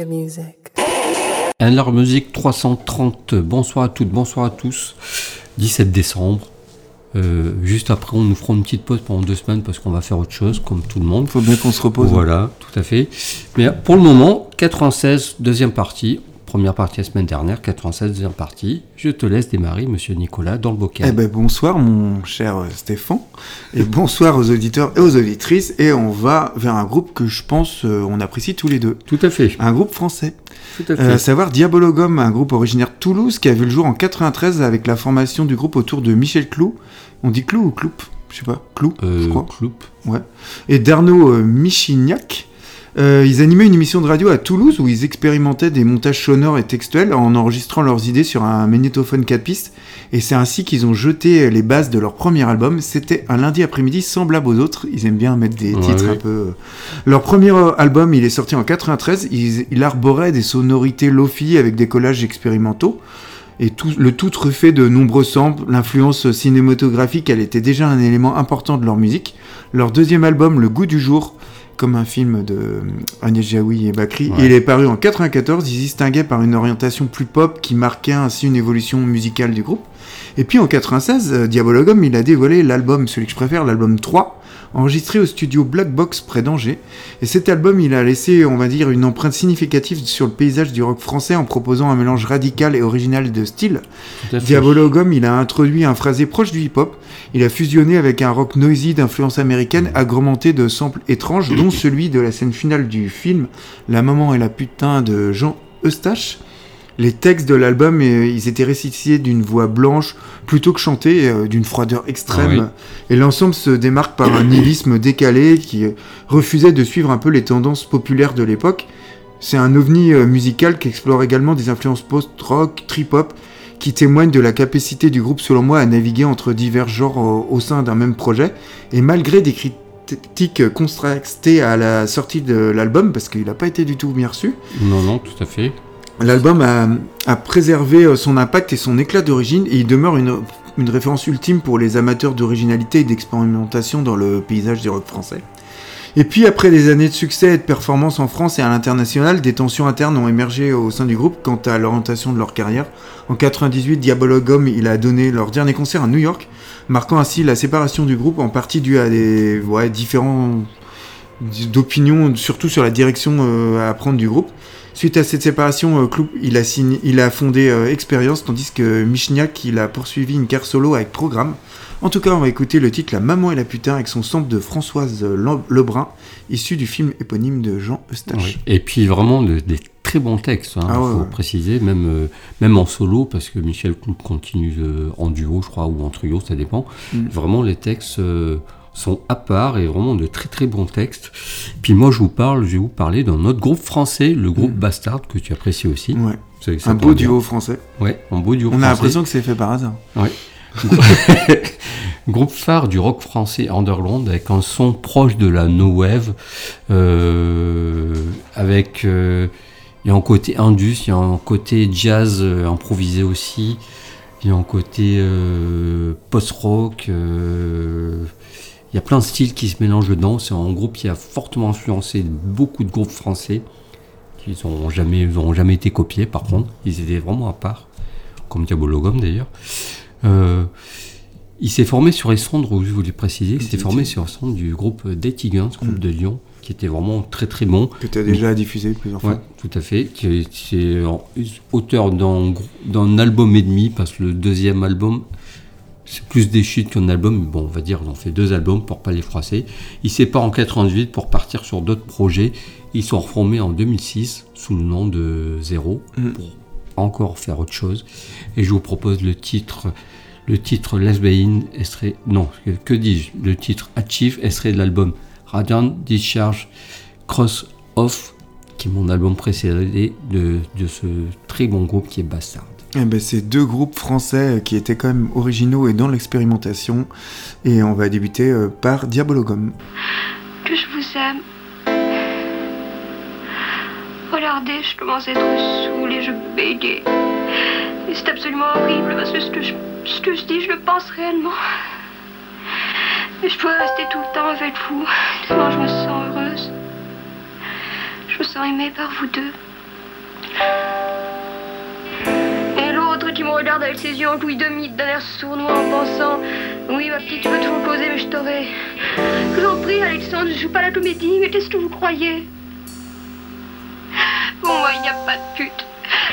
your music. Alors Musique 330, bonsoir à toutes, bonsoir à tous. 17 décembre. Euh, juste après, on nous fera une petite pause pendant deux semaines parce qu'on va faire autre chose, comme tout le monde. Faut bien qu'on se repose. hein. Voilà, tout à fait. Mais pour le moment, 96, deuxième partie. Première partie la semaine dernière, 96, deuxième partie. Je te laisse démarrer, monsieur Nicolas, dans le bocal. Eh ben bonsoir mon cher euh, Stéphane et bonsoir aux auditeurs et aux auditrices et on va vers un groupe que je pense euh, on apprécie tous les deux. Tout à fait. Un groupe français. Tout à fait. Euh, savoir Diabologum, un groupe originaire de Toulouse qui a vu le jour en 93 avec la formation du groupe autour de Michel Clou. On dit Clou ou Cloup? Je sais pas. Clou, je Euh, crois. Cloup. Ouais. Et d'Arnaud euh, Michignac. Euh, ils animaient une émission de radio à Toulouse où ils expérimentaient des montages sonores et textuels en enregistrant leurs idées sur un magnétophone 4 pistes. Et c'est ainsi qu'ils ont jeté les bases de leur premier album. C'était un lundi après-midi semblable aux autres. Ils aiment bien mettre des Ouais, titres un peu. euh. Leur premier euh, album, il est sorti en 93. Il, il arborait des sonorités lofi avec des collages expérimentaux. Et tout, le tout truffé de nombreux samples, l'influence cinématographique, elle était déjà un élément important de leur musique. Leur deuxième album, Le goût du jour, comme un film de euh, Agnès Jaoui et Bakri, Ouais. il est paru en 94. Il se distinguait par une orientation plus pop qui marquait ainsi une évolution musicale du groupe. Et puis en 96, euh, Diabologum, il a dévoilé l'album, celui que je préfère, l'album 3, enregistré au studio Black Box près d'Angers. Et cet album, il a laissé, on va dire, une empreinte significative sur le paysage du rock français en proposant un mélange radical et original de styles. Diabologum, il a introduit un phrasé proche du hip-hop. Il a fusionné avec un rock noisy d'influence américaine, agrémenté de samples étranges, dont celui de la scène finale du film La maman et la putain de Jean Eustache. Les textes de l'album, euh, ils étaient récités d'une voix blanche plutôt que chantés, euh, d'une froideur extrême. Et l'ensemble se démarque par un nihilisme décalé qui euh, refusait de suivre un peu les tendances populaires de l'époque. C'est un ovni musical qui explore également des influences post-rock, trip-hop, qui témoignent de la capacité du groupe, selon moi, à naviguer entre divers genres au, au sein d'un même projet. Et malgré des critiques contrastées à la sortie de l'album, parce qu'il n'a pas été du tout bien reçu, Non, non, tout à fait. L'album a, préservé euh, son impact et son éclat d'origine et il demeure une, une référence ultime pour les amateurs d'originalité et d'expérimentation dans le paysage du rock français. Et puis après des années de succès et de performances en France et à l'international, des tensions internes ont émergé au sein du groupe quant à l'orientation de leur carrière. En 98, Diabologum il a donné leur dernier concert à New York, marquant ainsi la séparation du groupe en partie due à des ouais, différents d'opinions, surtout sur la direction euh, à prendre du groupe. Suite à cette séparation, euh, Cloup, il a, signé, il a fondé euh, Experience, tandis que Michniak, il a poursuivi une carrière solo avec Programme. En tout cas, on va écouter le titre La Maman et la putain avec son sample de Françoise Le- Lebrun, issu du film éponyme de Jean Eustache. Et puis vraiment de- des très bons textes, il Ah ouais, faut ouais. préciser, même, euh, même en solo, parce que Michel Clout continue euh, en duo, je crois, ou en trio, ça dépend. Mm. Vraiment, les textes euh, sont à part et vraiment de très très bons textes. Puis moi, je vous parle, je vais vous parler d'un autre groupe français, le groupe Mm. Bastard, que tu apprécies aussi. Ouais. Ça- ça Un beau bien. duo français. Ouais, un beau duo On a l'impression que c'est fait par hasard. Groupe phare du rock français underground avec un son proche de la no wave, euh, avec euh, il y a un côté indus, il y a un côté jazz euh, improvisé aussi, il y a un côté post-rock, il y a plein de styles qui se mélangent dedans. C'est un groupe qui a fortement influencé beaucoup de groupes français qui n'ont jamais, ont jamais été copiés par contre, ils étaient vraiment à part, comme Diabologum d'ailleurs. Euh, il s'est formé sur les cendres, je voulais préciser, il s'est formé sur les cendres du groupe Dating ce groupe Mm. de Lyon, qui était vraiment très très bon. Que tu as déjà diffusé plusieurs Ouais, fois. tout à fait. Qui est, en- auteur d'un album et demi, parce que le deuxième album, c'est plus des chutes qu'un album. mais Bon, on va dire, ils ont fait deux albums pour pas les froisser. Ils séparent en 98 pour partir sur d'autres projets. Ils sont reformés en 2006 sous le nom de Zéro Mm. pour encore faire autre chose. Et je vous propose le titre. Le titre Lesbian extrait, non, que, dis-je? Le titre Achieve, extrait de l'album Radiant Discharge Cross Off, qui est mon album précédé de, de ce très bon groupe qui est Bastard. Eh ben, c'est deux groupes français qui étaient quand même originaux et dans l'expérimentation. Et on va débuter euh, par Diabologum. que je vous aime. Regardez, je commence à être saoule et je bégaye. Et c'est absolument horrible parce que ce que, je, ce dis, je le pense réellement. Et je dois rester tout le temps avec vous, tellement je me sens heureuse. Je me sens aimée par vous deux. Me regarde avec ses yeux en couille de mythe d'un air sournois en pensant Oui, ma petite, tu peux toujours causer, mais je t'aurai. Je vous en prie, Alexandre, je joue pas la comédie, mais qu'est-ce que vous croyez? Pour moi, il n'y a pas de pute.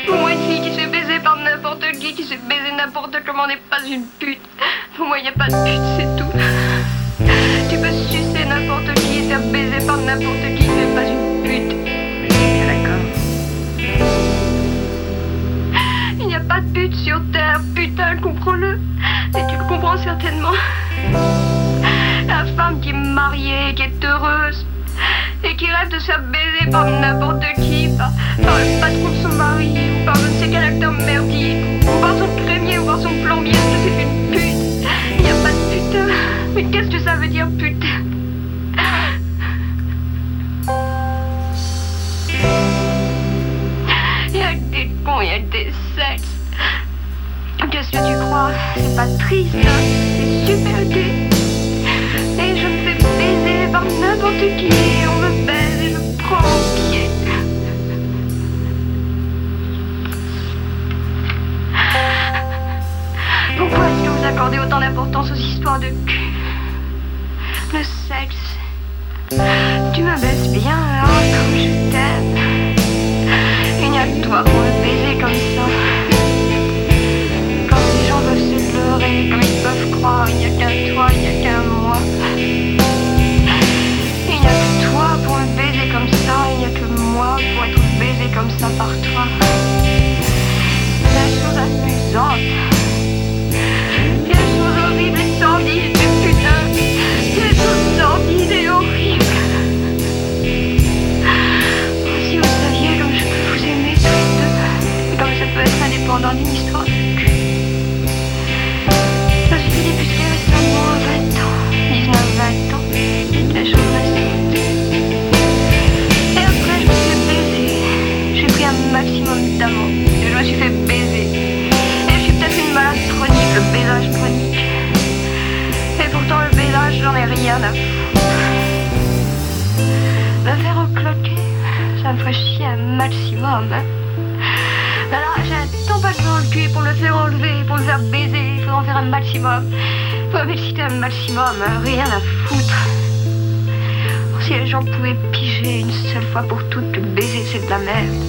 Pour moi, une fille qui se fait baiser par n'importe qui, qui se fait baiser n'importe comment n'est pas une pute. Pour moi, il n'y a pas de pute, c'est tout. Tu peux sucer n'importe qui et faire baiser par n'importe qui, tu n'es pas une pute. Pas de pute sur Terre, putain, comprends-le. Et tu le comprends certainement. La femme qui est mariée, qui est heureuse, et qui rêve de se faire baiser par n'importe qui, par, par le patron de son mari, ou par je ne sais quel acteur merdique, ou par son crémier, ou par son plombier, que c'est une pute Il n'y a pas de putain. Mais qu'est-ce que ça veut dire, putain Il y a des cons, il y a des. Qu'est-ce que tu crois C'est pas triste, hein c'est super gai. Et je me fais baiser par n'importe qui. On me baise et je prends mon pied. Pourquoi est-ce que vous accordez autant d'importance aux histoires de cul? Le sexe. Tu me baisses bien là, comme je t'aime. Il n'y a que toi pour me baiser comme ça. Il n'y a qu'un toi, il n'y a qu'un moi. Il n'y a que toi pour me baiser comme ça, il n'y a que moi pour être baisé comme ça par toi. La chose amusante. Les choses horribles et sordides, mais putain, les choses sordides et horribles. Si vous saviez comme je peux vous aimer tous les deux, et comme ça peut être indépendant d'une histoire gens pouvaient piger une seule fois pour toutes que baiser c'est de la merde.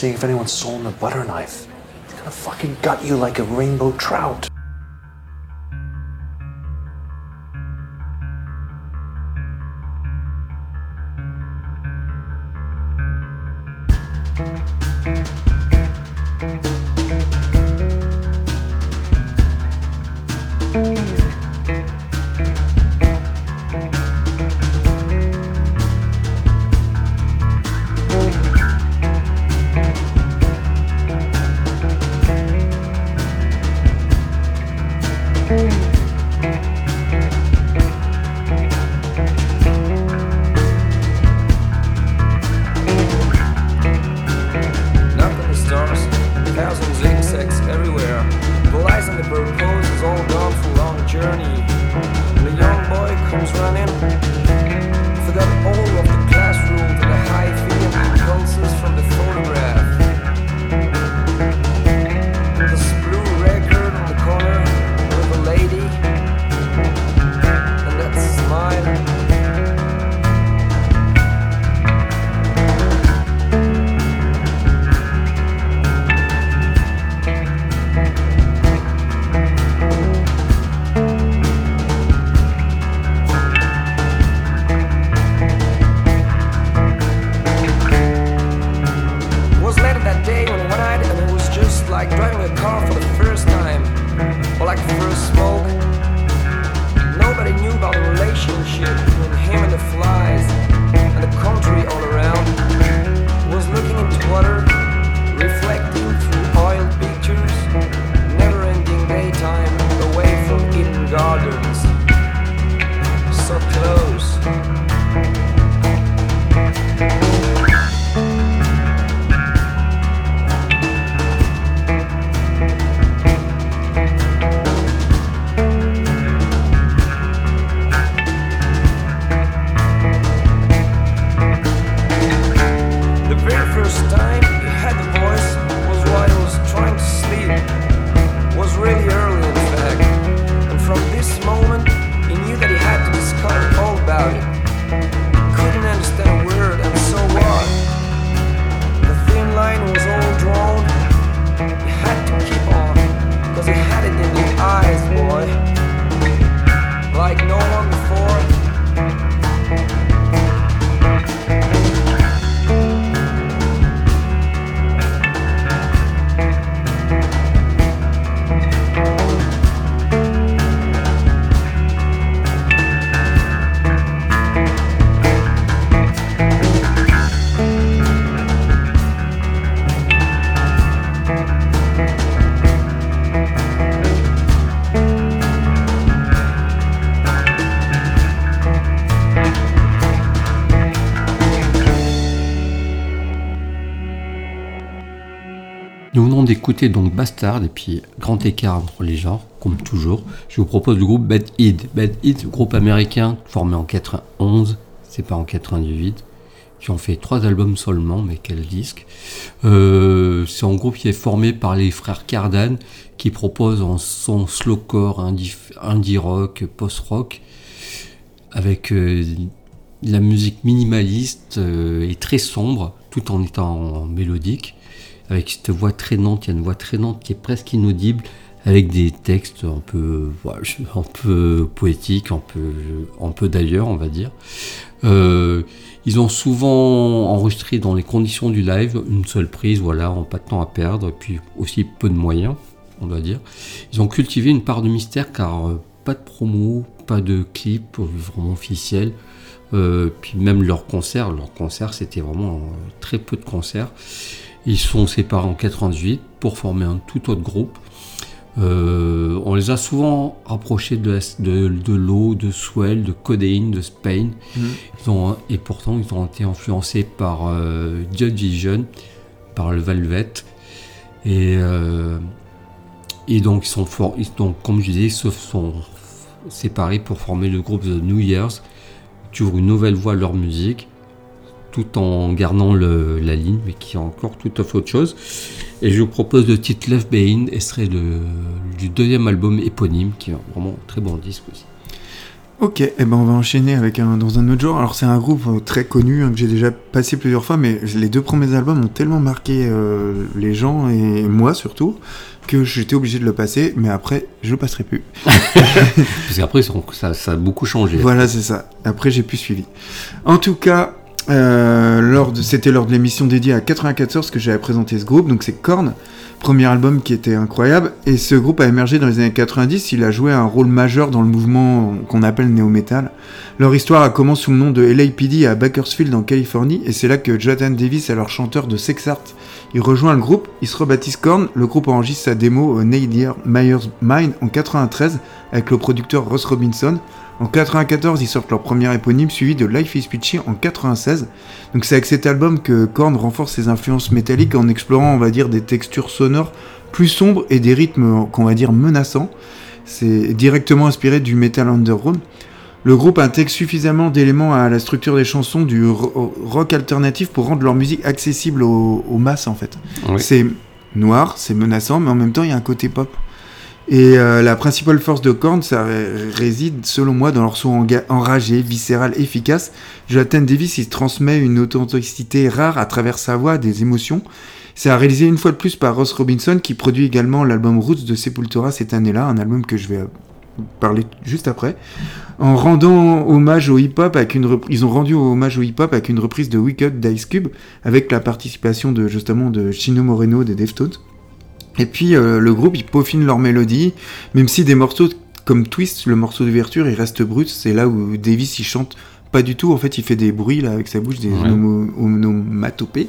Seeing if anyone's stolen a butter knife. He's gonna fucking gut you like a rainbow trout. D'écouter donc Bastard et puis grand écart entre les genres, comme toujours. Je vous propose le groupe Bad Eid. Bad Eid, groupe américain formé en 91, c'est pas en 98, qui ont fait trois albums seulement, mais quel disque. Euh, c'est un groupe qui est formé par les frères Cardan, qui proposent en son slowcore, indie, rock, post-rock, avec euh, la musique minimaliste euh, et très sombre, tout en étant mélodique avec cette voix traînante, il y a une voix traînante qui est presque inaudible, avec des textes un peu, poétiques, un peu, d'ailleurs, on va dire. Euh, ils ont souvent enregistré dans les conditions du live, une seule prise, voilà, en pas de temps à perdre, et puis aussi peu de moyens, on doit dire. Ils ont cultivé une part de mystère car euh, pas de promo, pas de clip vraiment officiel. Euh, puis même leurs concerts, leurs concerts c'était vraiment euh, très peu de concerts. Ils sont séparés en 98 pour former un tout autre groupe. Euh, on les a souvent rapprochés de, de, de l'eau, de Swell, de Codeine, de Spain. Mhm. Ils ont, et pourtant, ils ont été influencés par euh, Joy Division, par le Velvet. Et, euh, et donc, ils sont for- ils- donc, comme je disais, ils se sont séparés pour former le groupe The New Year's, qui ouvre une nouvelle voie à leur musique, tout en gardant le- la ligne, mais qui est encore tout autre chose. Et je vous propose le titre Left Behind, extrait de- du deuxième album éponyme, qui est vraiment un très bon disque aussi. Ok, et ben on va enchaîner avec un dans un autre genre. Alors c'est un groupe euh, très connu hein, que j'ai déjà passé plusieurs fois, mais les deux premiers albums ont tellement marqué euh, les gens et moi surtout que j'étais obligé de le passer. Mais après, je le passerai plus. Parce qu'après, ça, a beaucoup changé. Voilà, c'est ça. Après, j'ai plus suivi. En tout cas, euh, c'était lors de l'émission dédiée à 94 que j'avais présenté ce groupe. Donc c'est Korn, premier album qui était incroyable. Et ce groupe a émergé dans les années 90. Il a joué un rôle majeur dans le mouvement qu'on appelle néo-metal. Leur histoire a commencé sous le nom de LAPD à Bakersfield en Californie. Et c'est là que Jonathan Davis, alors chanteur de Sex Art, il rejoint le groupe. Il se rebaptise Korn. Le groupe enregistre sa démo au Nadir Myers Mine en 93 avec le producteur Ross Robinson. En 94, ils sortent leur premier éponyme suivi de Life is Peachy en 96. Donc c'est avec cet album que Korn renforce ses influences métalliques en explorant, on va dire, des textures sonores plus sombres et des rythmes qu'on va dire menaçants. C'est directement inspiré du metal underground. Le groupe intègre suffisamment d'éléments à la structure des chansons du ro- rock alternatif pour rendre leur musique accessible aux, aux masses en fait. Oui. C'est noir, c'est menaçant, mais en même temps il y a un côté pop. Et euh, la principale force de Korn, ça ré- réside, selon moi, dans leur son enragé, viscéral, efficace. Jonathan Davis, il transmet une authenticité rare à travers sa voix, des émotions. C'est réalisé une fois de plus par Ross Robinson, qui produit également l'album Roots de Sepultura cette année-là, un album que je vais euh, parler juste après. En rendant hommage au hip-hop avec une ils ont rendu hommage au hip-hop avec une reprise de Wicked d'Ice Cube, avec la participation de justement de Chino Moreno des Deftones. Et puis euh, le groupe, il peaufine leur mélodie, même si des morceaux comme Twist, le morceau d'ouverture, il reste brut. C'est là où Davis il chante pas du tout. En fait, il fait des bruits là avec sa bouche, des Ouais. onomatopées.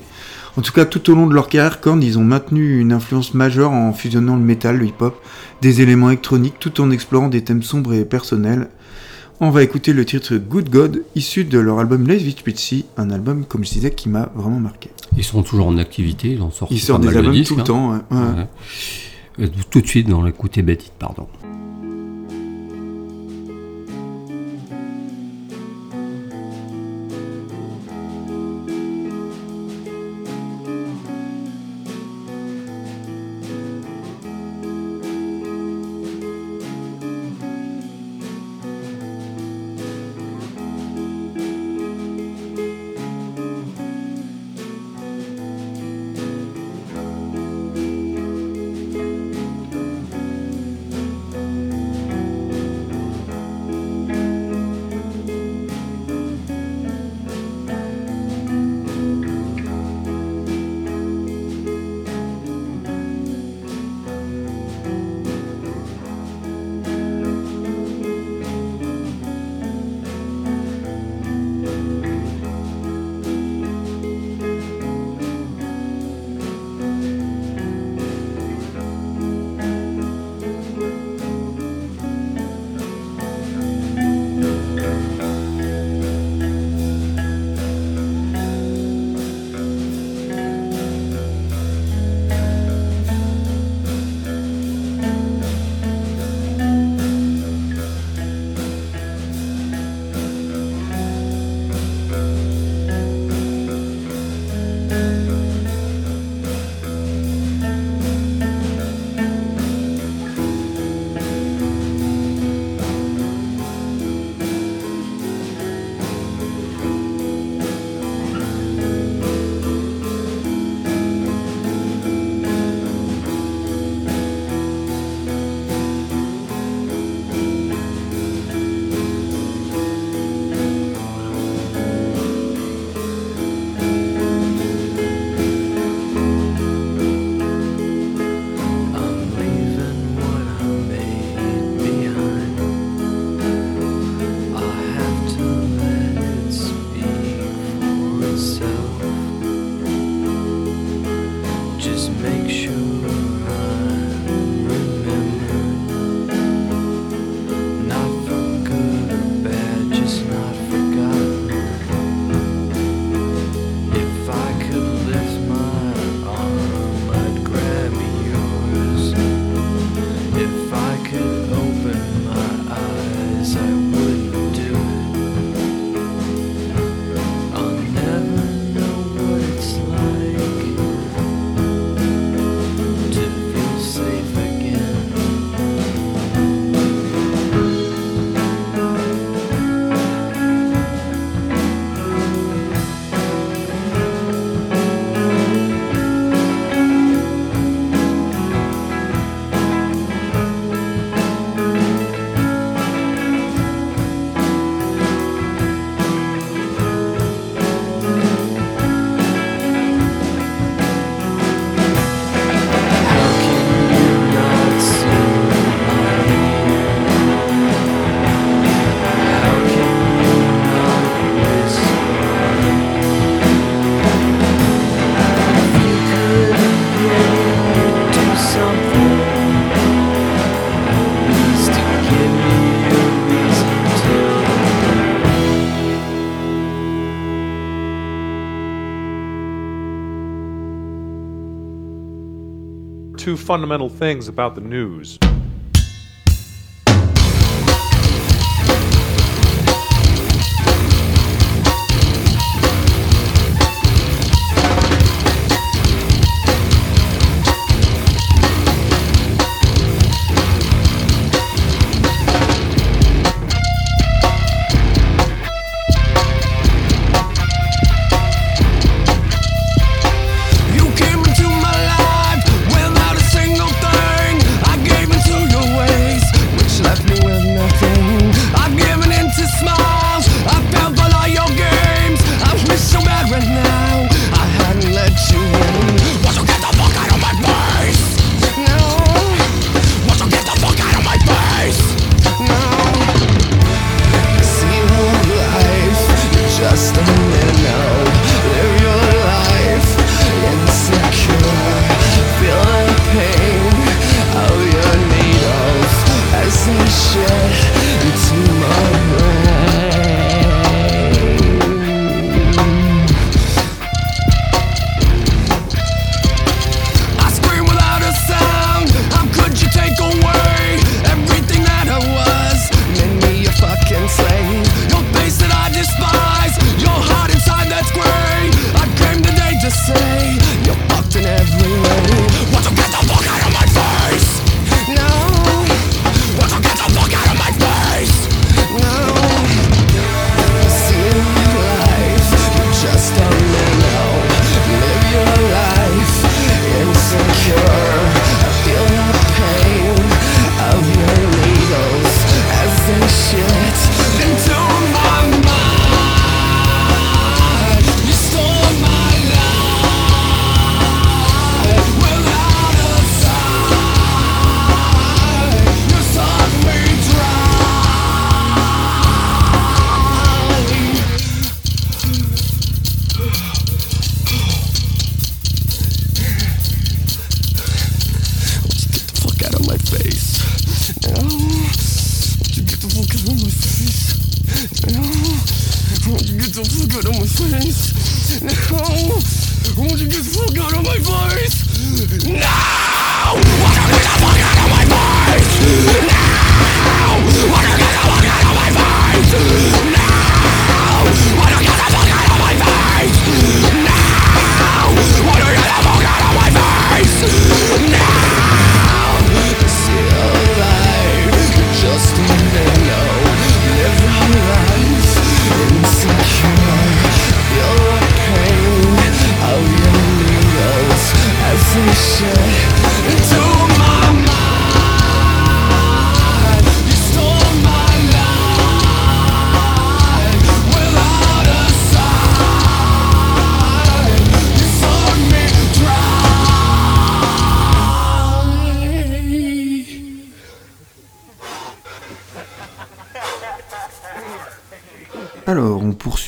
En tout cas, tout au long de leur carrière, Korn, ils ont maintenu une influence majeure en fusionnant le métal, le hip-hop, des éléments électroniques, tout en explorant des thèmes sombres et personnels. On va écouter le titre Good God, issu de leur album It Pitchy, un album, comme je disais, qui m'a vraiment marqué. Ils sont toujours en activité, ils en sortent Ils sortent des de albums disques, tout le hein. temps. ouais. Ouais. Euh, Tout de suite dans l'écouter bêtite, pardon. Fundamental things about the news.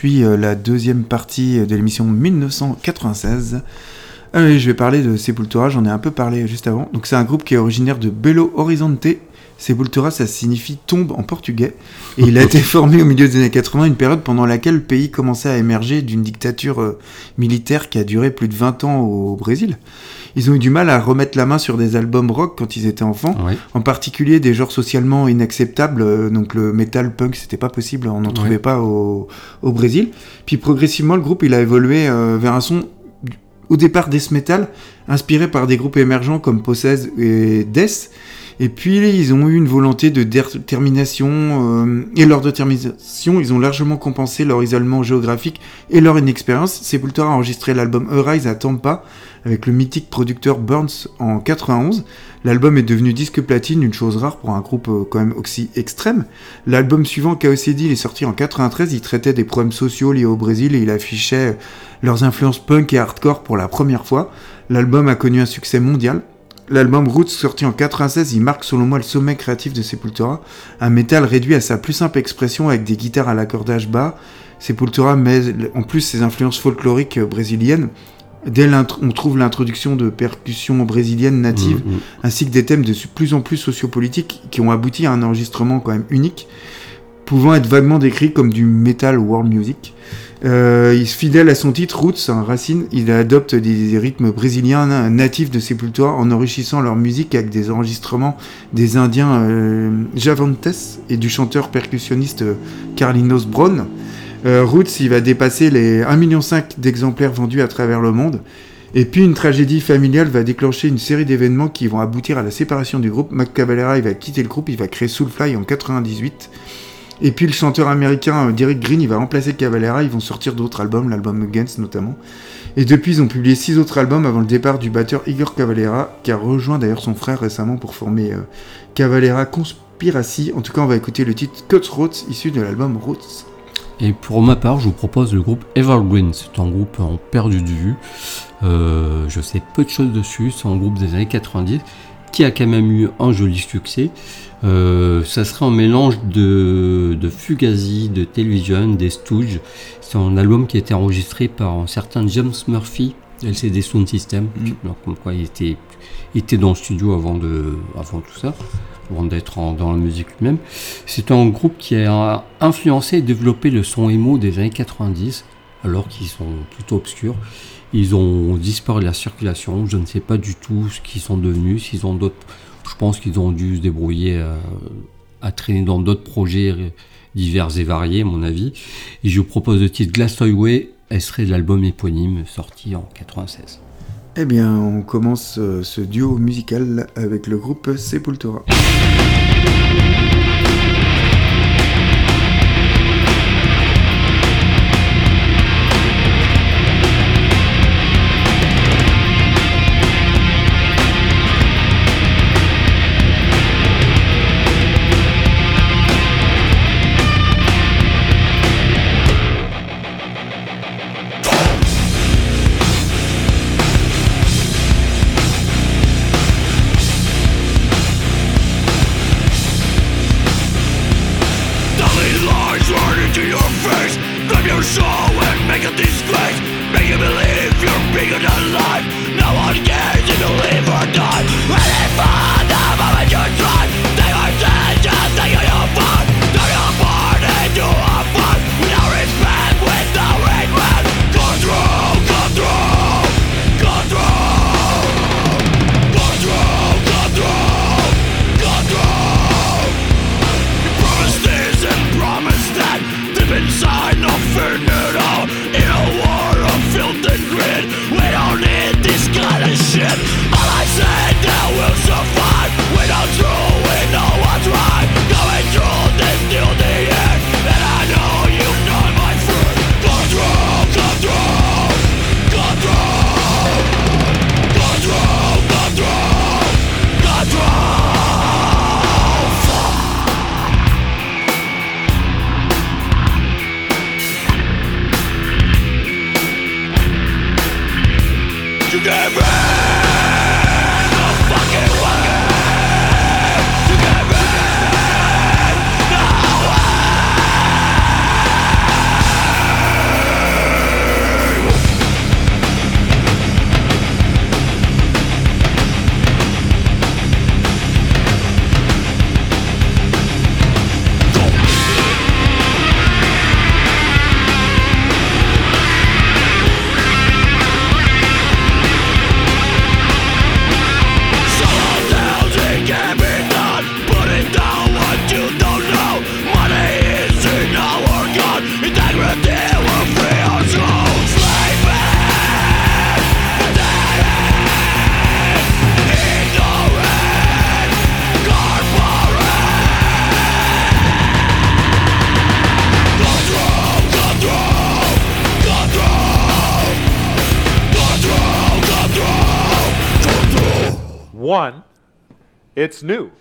Poursuit euh, la deuxième partie de l'émission 1996. Ah oui, je vais parler de Sepultura, j'en ai un peu parlé juste avant. Donc c'est un groupe qui est originaire de Belo Horizonte. Sepultura, ça signifie tombe en portugais. Et il a été formé au milieu des années 80, une période pendant laquelle le pays commençait à émerger d'une dictature euh, militaire qui a duré plus de 20 ans au Brésil. Ils ont eu du mal à remettre la main sur des albums rock quand ils étaient enfants Oui. en particulier des genres socialement inacceptables, euh, donc le metal punk, c'était pas possible, on n'en trouvait pas au, au Brésil. Puis progressivement, le groupe il a évolué euh, vers un son au départ death metal, inspiré par des groupes émergents comme Possessed et Death. Et puis ils ont eu une volonté de détermination, euh, et leur détermination, ils ont largement compensé leur isolement géographique et leur inexpérience. Sepultura a enregistré l'album Arise à Tampa avec le mythique producteur Burns en 91. L'album est devenu disque platine, une chose rare pour un groupe euh, quand même aussi extrême. L'album suivant, KOCD, il est sorti en 93, il traitait des problèmes sociaux liés au Brésil et il affichait leurs influences punk et hardcore pour la première fois. L'album a connu un succès mondial. L'album Roots, sorti en 96, il marque selon moi le sommet créatif de Sepultura. Un métal réduit à sa plus simple expression avec des guitares à l'accordage bas. Sepultura met en plus ses influences folkloriques brésiliennes. Dès on trouve l'introduction de percussions brésiliennes natives, Mm, mm. ainsi que des thèmes de plus en plus sociopolitiques qui ont abouti à un enregistrement quand même unique. pouvant être vaguement décrit comme du metal world music. Euh, il se fidèle à son titre Roots, un racine, il adopte des rythmes brésiliens natifs de Sepultura en enrichissant leur musique avec des enregistrements des Indiens euh, Javantes et du chanteur percussionniste euh, Carlinos Brown. Euh, Roots, il va dépasser les 1,5 million d'exemplaires vendus à travers le monde. Et puis une tragédie familiale va déclencher une série d'événements qui vont aboutir à la séparation du groupe. Mac il va quitter le groupe, il va créer Soulfly en 98. Et puis le chanteur américain euh, Derek Green, il va remplacer Cavalera, ils vont sortir d'autres albums, l'album Against notamment. Et depuis, ils ont publié six autres albums avant le départ du batteur Igor Cavalera, qui a rejoint d'ailleurs son frère récemment pour former euh, Cavalera Conspiracy. En tout cas, on va écouter le titre Cutthroats, issu de l'album Roots. Et pour ma part, je vous propose le groupe Evergreen. C'est un groupe en perdu de vue. Euh, je sais peu de choses dessus. C'est un groupe des années 90 qui a quand même eu un joli succès. Euh, ça serait un mélange de, de Fugazi, de Television, des Stooges. C'est un album qui a été enregistré par un certain James Murphy, LCD Sound System. Donc, comme quoi il était, il était dans le studio avant, de, avant tout ça, avant d'être dans la musique lui-même. C'est un groupe qui a influencé et développé le son emo des années 90, alors qu'ils sont plutôt obscurs. Ils ont disparu de la circulation. Je ne sais pas du tout ce qu'ils sont devenus. S'ils ont d'autres, je pense qu'ils ont dû se débrouiller à, à traîner dans d'autres projets divers et variés, à mon avis. Et je vous propose le titre Glass Highway. Elle serait l'album éponyme sorti en 96. Eh bien, on commence euh, ce duo musical avec le groupe Sepultura. It's new.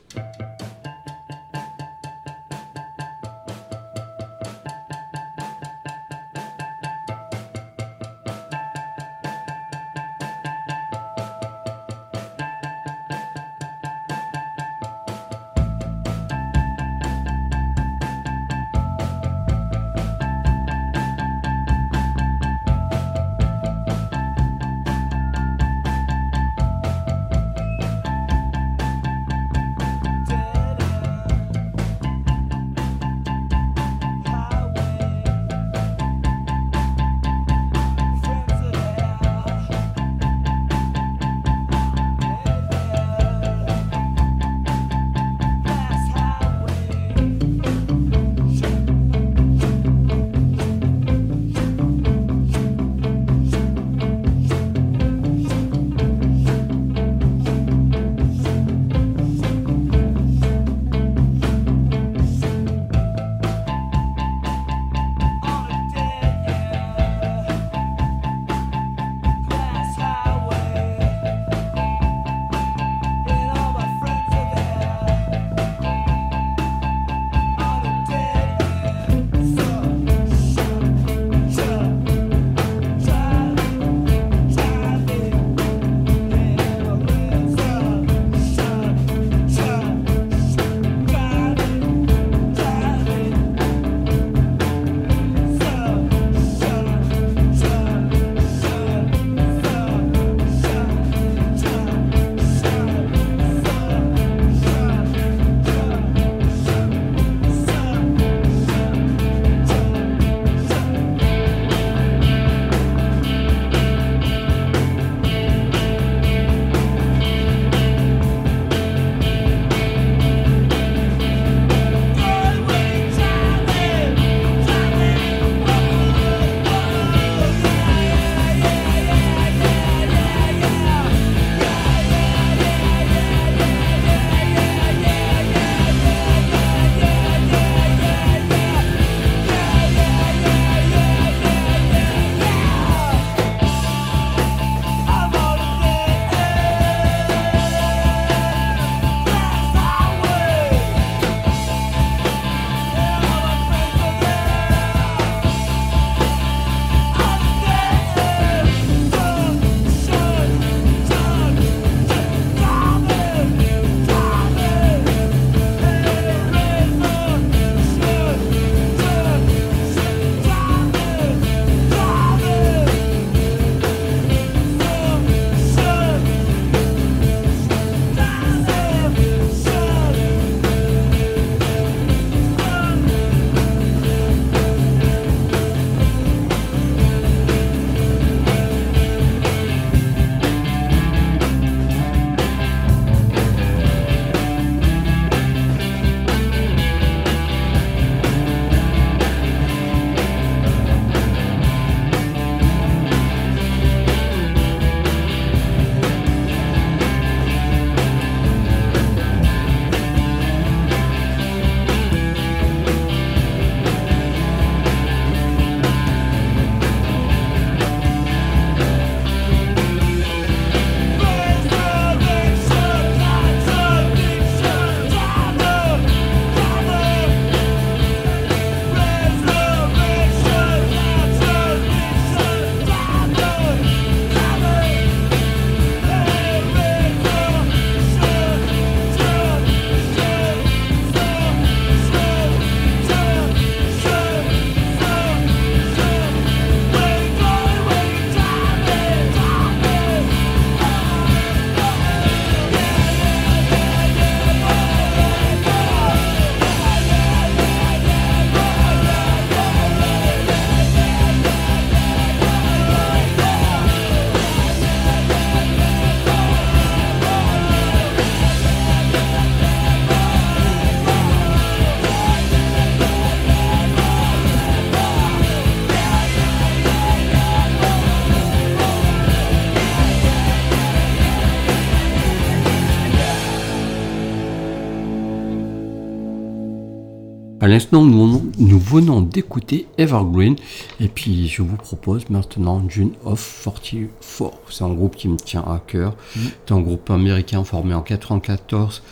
L'instant, nous, nous venons d'écouter Evergreen. Et puis, je vous propose maintenant June of 44. C'est un groupe qui me tient à cœur. C'est un groupe américain formé en 94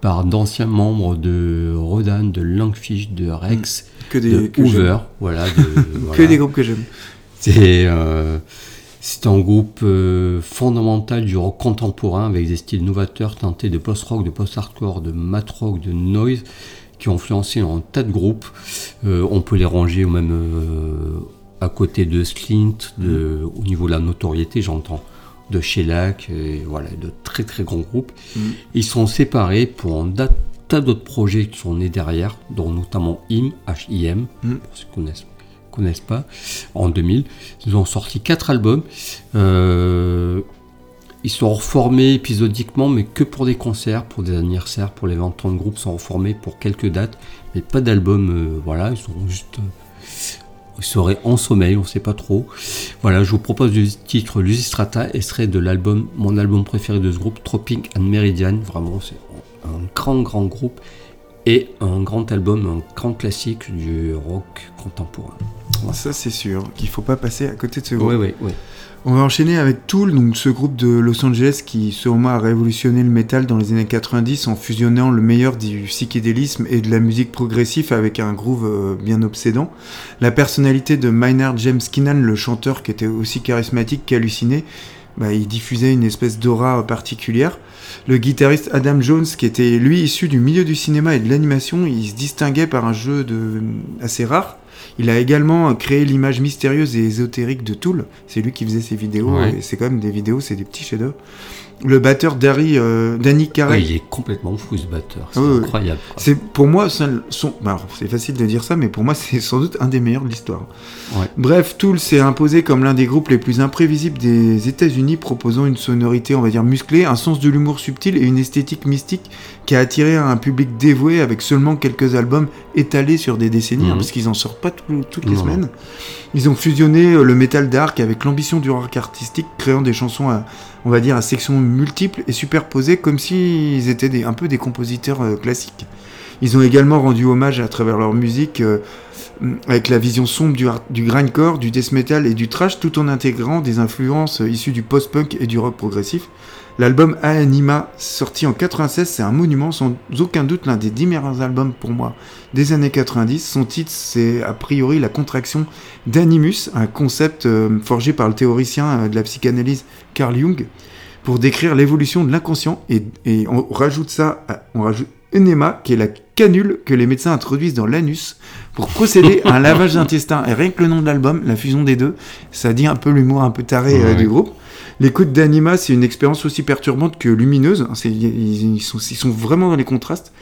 par d'anciens membres de Rodan, de Langfish, de Rex, Que des, de que Hoover. Voilà, de- Que des groupes que j'aime. C'est euh, c'est un groupe euh, fondamental du rock contemporain avec des styles novateurs teintés de post-rock, de post-hardcore, de mat rock, de noise qui ont influencé un tas de groupes. Euh, on peut les ranger au même euh, à côté de Slint, de, au niveau de la notoriété, j'entends, de Shellac, et voilà, de très très grands groupes. Ils sont séparés pour un tas d'autres projets qui sont nés derrière, dont notamment IM, H-I-M, Mm. pour ceux qui connaissent connaissent pas, en 2000. Ils ont sorti quatre albums. Euh, ils sont reformés épisodiquement, mais que pour des concerts, pour des anniversaires, pour les 20 ans de groupe, sont reformés pour quelques dates, mais pas d'album. euh, voilà, ils sont juste. euh, ils seraient en sommeil, on sait pas trop. Voilà, je vous propose le titre Lusistrata, extrait de l'album, mon album préféré de ce groupe, Tropic and Meridian. Vraiment, c'est un grand, grand groupe et un grand album, un grand classique du rock contemporain. Ça, c'est sûr qu'il faut pas passer à côté de ce groupe. Oui, oui, oui. On va enchaîner avec Tool, donc ce groupe de Los Angeles qui, moi, a révolutionné le métal dans les années 90 en fusionnant le meilleur du psychédélisme et de la musique progressive avec un groove euh, bien obsédant. La personnalité de Maynard James Keenan, le chanteur qui était aussi charismatique qu'halluciné, bah, il diffusait une espèce d'aura particulière. Le guitariste Adam Jones, qui était lui issu du milieu du cinéma et de l'animation, il se distinguait par un jeu de... assez rare. Il a également créé l'image mystérieuse et ésotérique de Tool. C'est lui qui faisait ses vidéos. Ouais. Et c'est quand même des vidéos, c'est des petits chefs-d'œuvre. Le batteur Dari, euh, Danny Carey. Ouais, il est complètement fou ce batteur, c'est Ah incroyable. C'est pour moi, son, bah, c'est facile de dire ça, mais pour moi, c'est sans doute un des meilleurs de l'histoire. Bref, Tool s'est imposé comme l'un des groupes les plus imprévisibles des États-Unis, proposant une sonorité, on va dire, musclée, un sens de l'humour subtil et une esthétique mystique qui a attiré un public dévoué avec seulement quelques albums étalés sur des décennies, hein, Mhm. parce qu'ils en sortent pas tout- toutes les semaines. Ils ont fusionné euh, le metal dark avec l'ambition du rock artistique, créant des chansons à, on va dire, à sections multiples et superposées, comme s'ils étaient un peu des compositeurs euh, classiques. Ils ont également rendu hommage à travers leur musique euh, avec la vision sombre du, du grindcore, du death metal et du trash, tout en intégrant des influences euh, issues du post-punk et du rock progressif. L'album Anima, sorti en 96, c'est un monument, sans aucun doute l'un des dix meilleurs albums pour moi des années 90. Son titre, c'est a priori la contraction d'animus, un concept euh, forgé par le théoricien euh, de la psychanalyse Carl Jung, pour décrire l'évolution de l'inconscient. Et, et on rajoute ça, à- on rajoute enema, qui est la canule que les médecins introduisent dans l'anus pour procéder à un lavage d'intestin. Et rien que le nom de l'album, la fusion des deux, ça dit un peu l'humour un peu taré euh, du groupe. L'écoute d'Anima, c'est une expérience aussi perturbante que lumineuse. C'est- Ils, sont, vraiment dans les contrastes.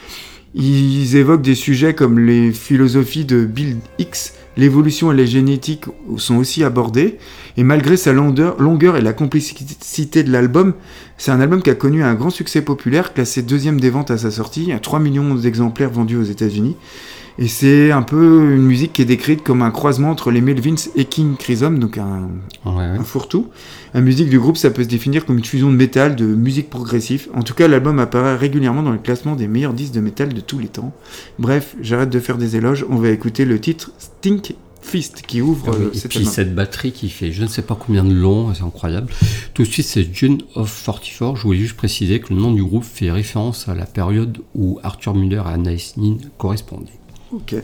Ils évoquent des sujets comme les philosophies de Bill Hicks, l'évolution et la génétique sont aussi abordés. Et malgré sa longueur, et la complexité de l'album, c'est un album qui a connu un grand succès populaire, classé deuxième des ventes à sa sortie. A 3 millions d'exemplaires vendus aux États-Unis. Et c'est un peu une musique qui est décrite comme un croisement entre les Melvins et King Crimson, donc un, Ouais, ouais. un fourre-tout. La musique du groupe, ça peut se définir comme une fusion de métal, de musique progressive. En tout cas, l'album apparaît régulièrement dans le classement des meilleurs disques de métal de tous les temps. Bref, j'arrête de faire des éloges, on va écouter le titre Stink Fist qui ouvre Ah oui, euh, Et puis cette batterie qui fait je ne sais pas combien de long, c'est incroyable. Tout de suite, c'est June of 44. Je voulais juste préciser que le nom du groupe fait référence à la période où Arthur Muller et Anaïs Nin correspondaient. Ok.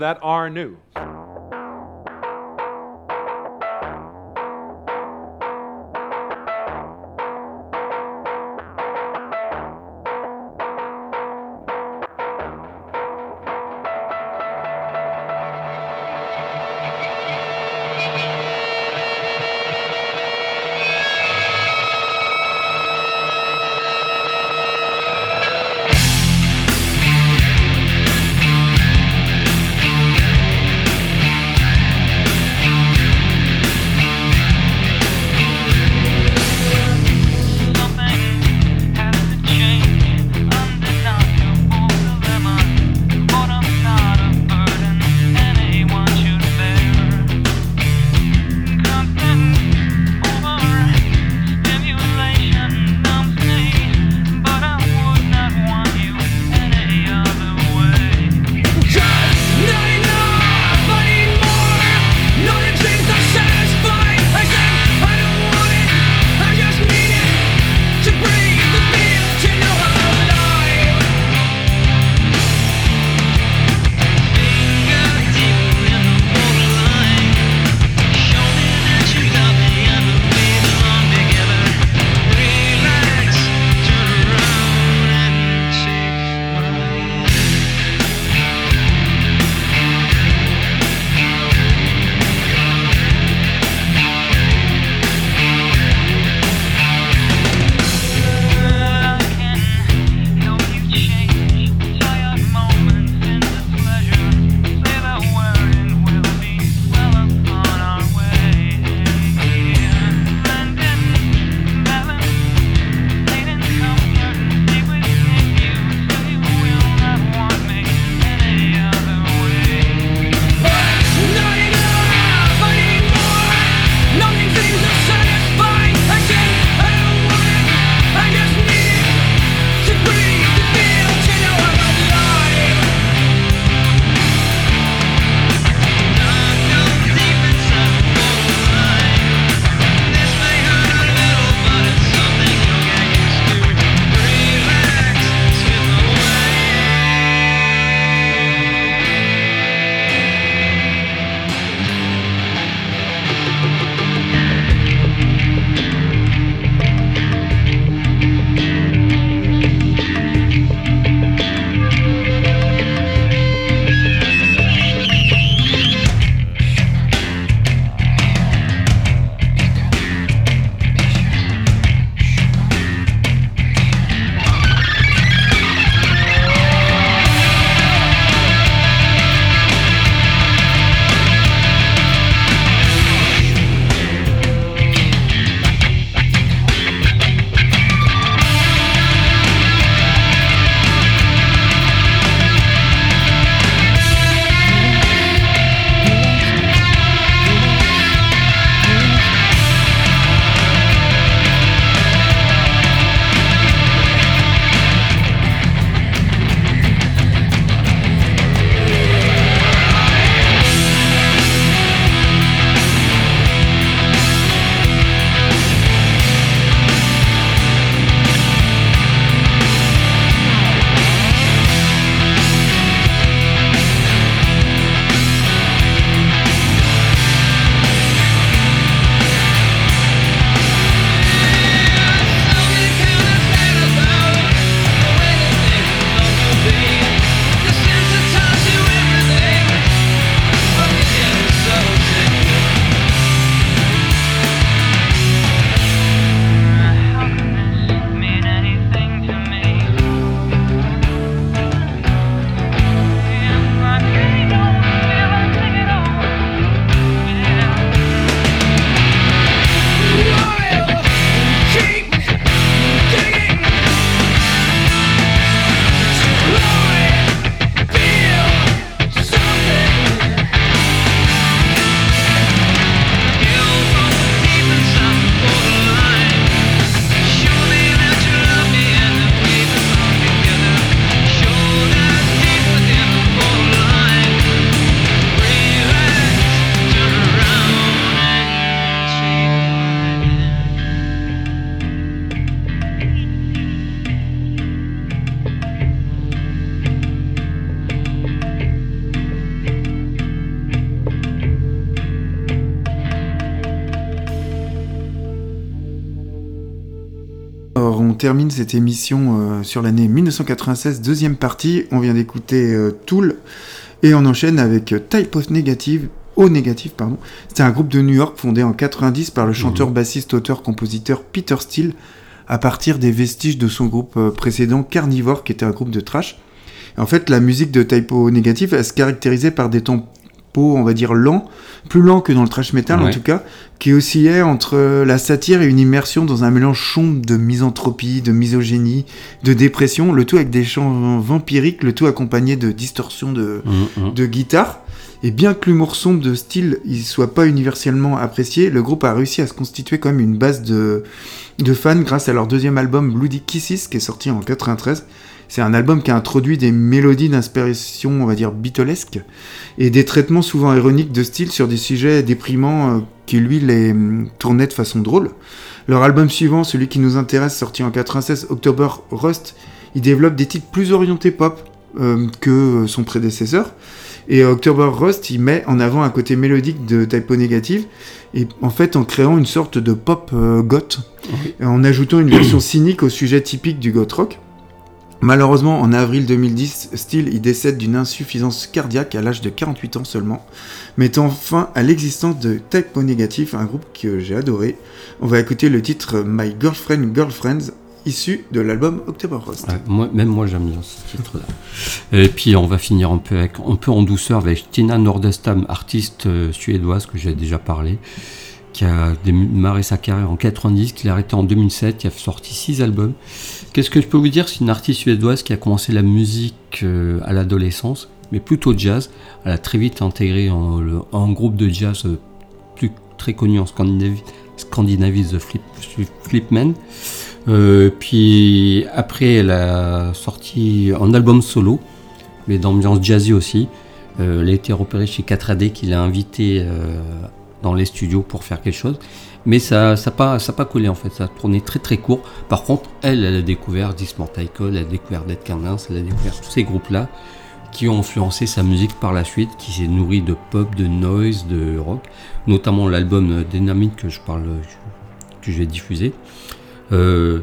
That are new. Termine cette émission euh, sur l'année 1996, deuxième partie. On vient d'écouter euh, Tool et on enchaîne avec euh, Type of Negative. O négatif, pardon. C'était un groupe de New York fondé en 90 par le chanteur, bassiste, auteur, compositeur Peter Steele à partir des vestiges de son groupe précédent Carnivore qui était un groupe de trash. En fait, la musique de Typo Négatif, elle se caractérisait par des tempos, on va dire, lents, plus lents que dans le trash metal en tout cas, qui oscillaient entre la satire et une immersion dans un mélange sombre de misanthropie, de misogynie, de dépression, le tout avec des chants vampiriques, le tout accompagné de distorsions de, Hum, hum. de guitare. Et bien que l'humour sombre de style il soit pas universellement apprécié, le groupe a réussi à se constituer quand même une base de, de fans grâce à leur deuxième album Bloody Kisses qui est sorti en 93. C'est un album qui a introduit des mélodies d'inspiration, on va dire, beatlesque, et des traitements souvent ironiques de style sur des sujets déprimants euh, qui, lui, les hum, tournaient de façon drôle. Leur album suivant, celui qui nous intéresse, sorti en 96, October Rust, il développe des titres plus orientés pop euh, que son prédécesseur. Et euh, October Rust, il met en avant un côté mélodique de Typo Négative, et en fait en créant une sorte de pop euh, goth, en ajoutant une version cynique au sujet typique du goth rock. Malheureusement, en avril 2010, Steele il décède d'une insuffisance cardiaque à l'âge de 48 ans seulement, mettant fin à l'existence de Typo Négatif, un groupe que j'ai adoré. On va écouter le titre My Girlfriend Girlfriends, issu de l'album October Rust. Même moi j'aime bien ce titre-là. Et puis on va finir un peu, un peu en douceur avec Tina Nordestam, artiste euh, suédoise que j'ai déjà parlé, qui a démarré sa carrière en 90, qui l'a arrêté en 2007, qui a sorti six albums. Qu'est-ce que je peux vous dire? C'est une artiste suédoise qui a commencé la musique euh, à l'adolescence, mais plutôt jazz. Elle a très vite intégré un groupe de jazz euh, très connu en Scandinavie, The Flip, Flipmen. Euh, puis après, elle a sorti un album solo, mais d'ambiance jazzy aussi. Elle a été repérée chez 4AD qui l'a invité euh, dans les studios pour faire quelque chose. Mais ça n'a ça pas, ça pas collé en fait, ça a très très court. Par contre, elle, elle a découvert Dismortal, elle a découvert Dead Candence, elle a découvert tous ces groupes-là qui ont influencé sa musique par la suite, qui s'est nourri de pop, de noise, de rock, notamment l'album Dynamite que je parle, que je vais diffuser. Euh,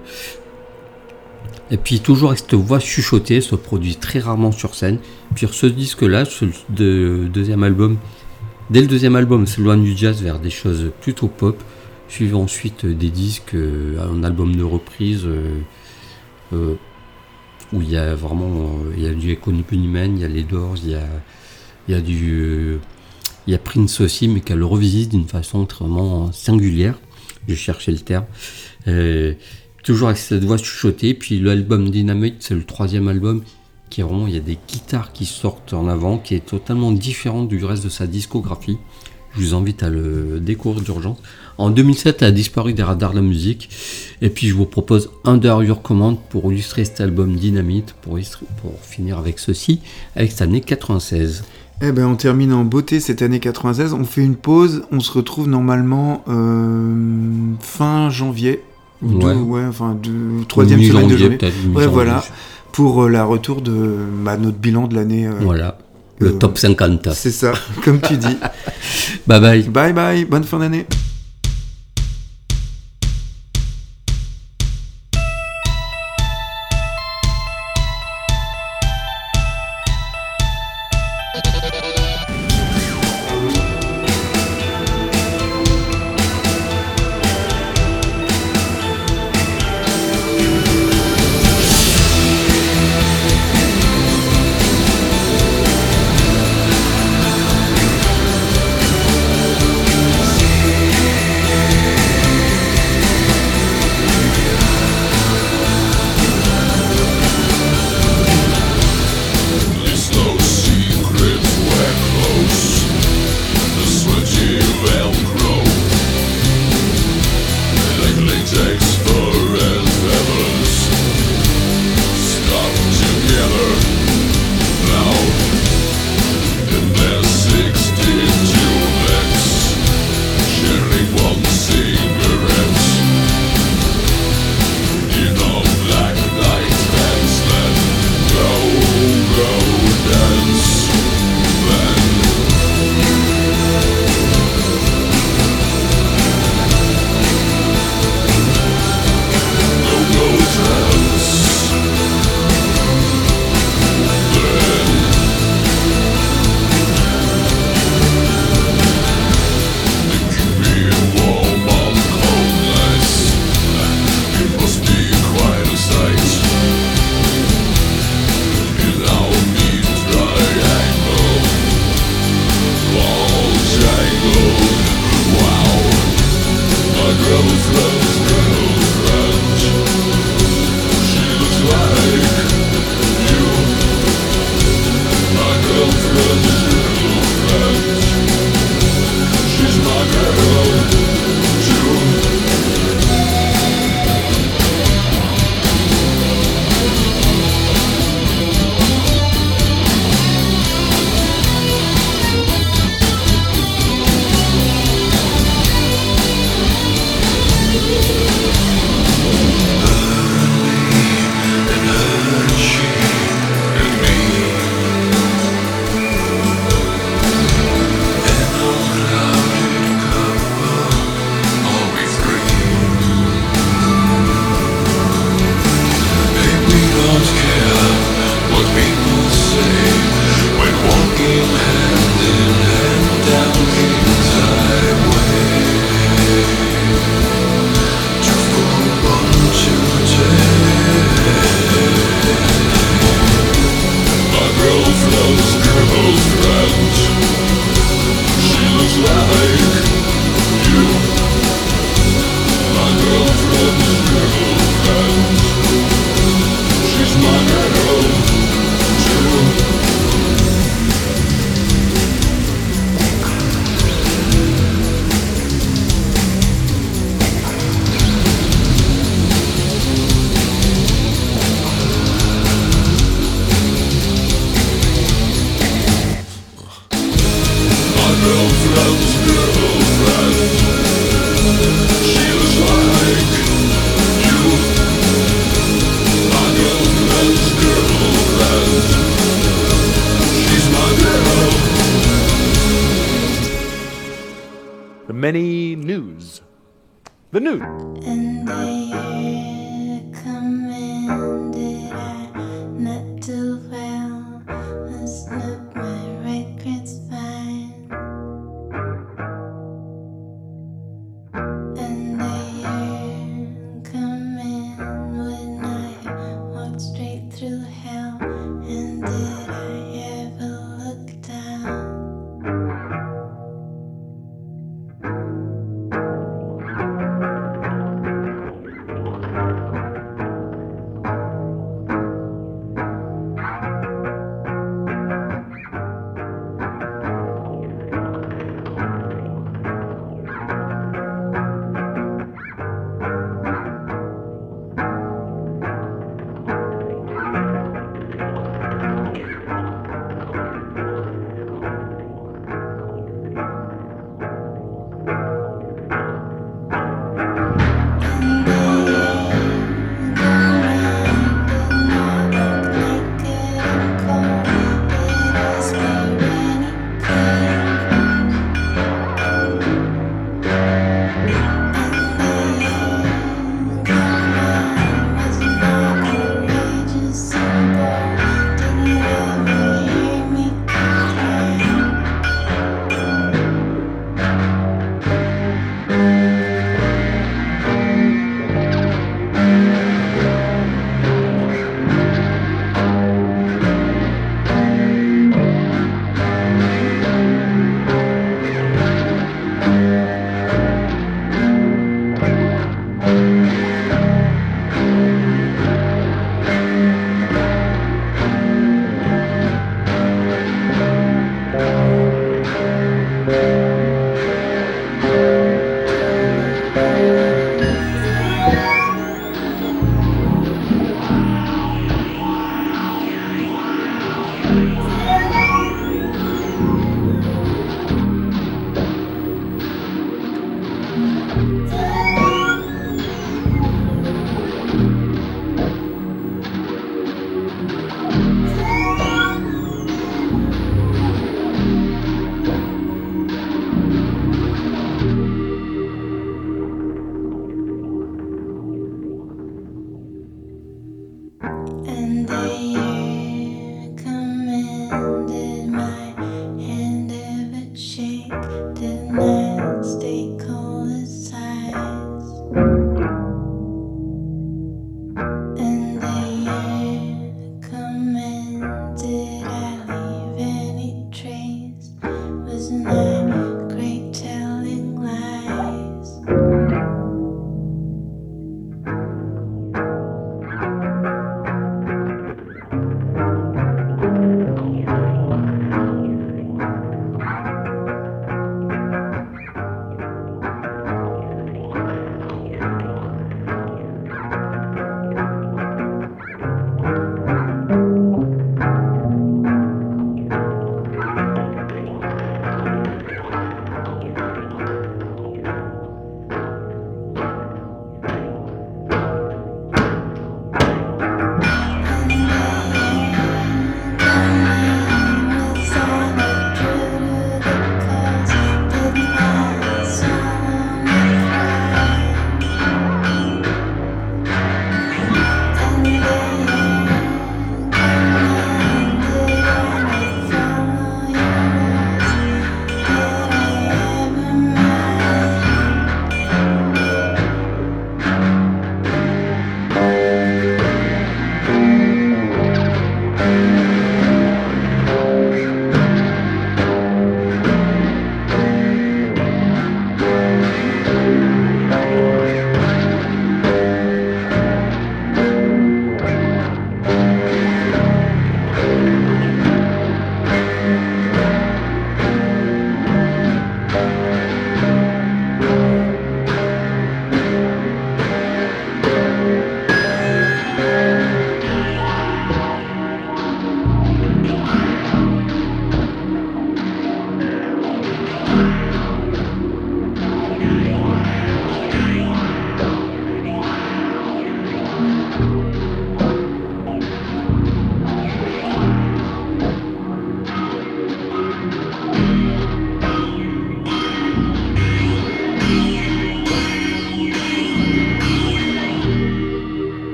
et puis toujours avec cette voix chuchotée, se produit très rarement sur scène. Puis sur ce disque-là, ce de- deuxième album, dès le deuxième album, s'éloigne du jazz vers des choses plutôt pop, suivi ensuite des disques, euh, un album de reprise euh, euh, où il y a vraiment, y a du Econ Bunnyman, il y a les Doors, il y a, du, Prince aussi, mais qu'elle le revisite d'une façon vraiment singulière. Je cherchais le terme. Toujours avec cette voix chuchotée. Puis l'album Dynamite, c'est le troisième album qui est vraiment, il y a des guitares qui sortent en avant, qui est totalement différent du reste de sa discographie. Je vous invite à le découvrir d'urgence. En 2007, elle a disparu des radars de la musique. Et puis je vous propose Under Your Command pour illustrer cet album Dynamite, pour, finir avec ceci, avec cette année 96. Eh ben, on termine en beauté cette année 96. On fait une pause. On se retrouve normalement euh, fin janvier. Ou Ouais. deux- ouais, enfin, deux- troisième semaine de janvier. Ouais, voilà. Pour euh, la retour de bah, notre bilan de l'année. euh, Voilà, le euh, top 50. C'est ça, comme tu dis. Bye bye. Bye bye, bonne fin d'année.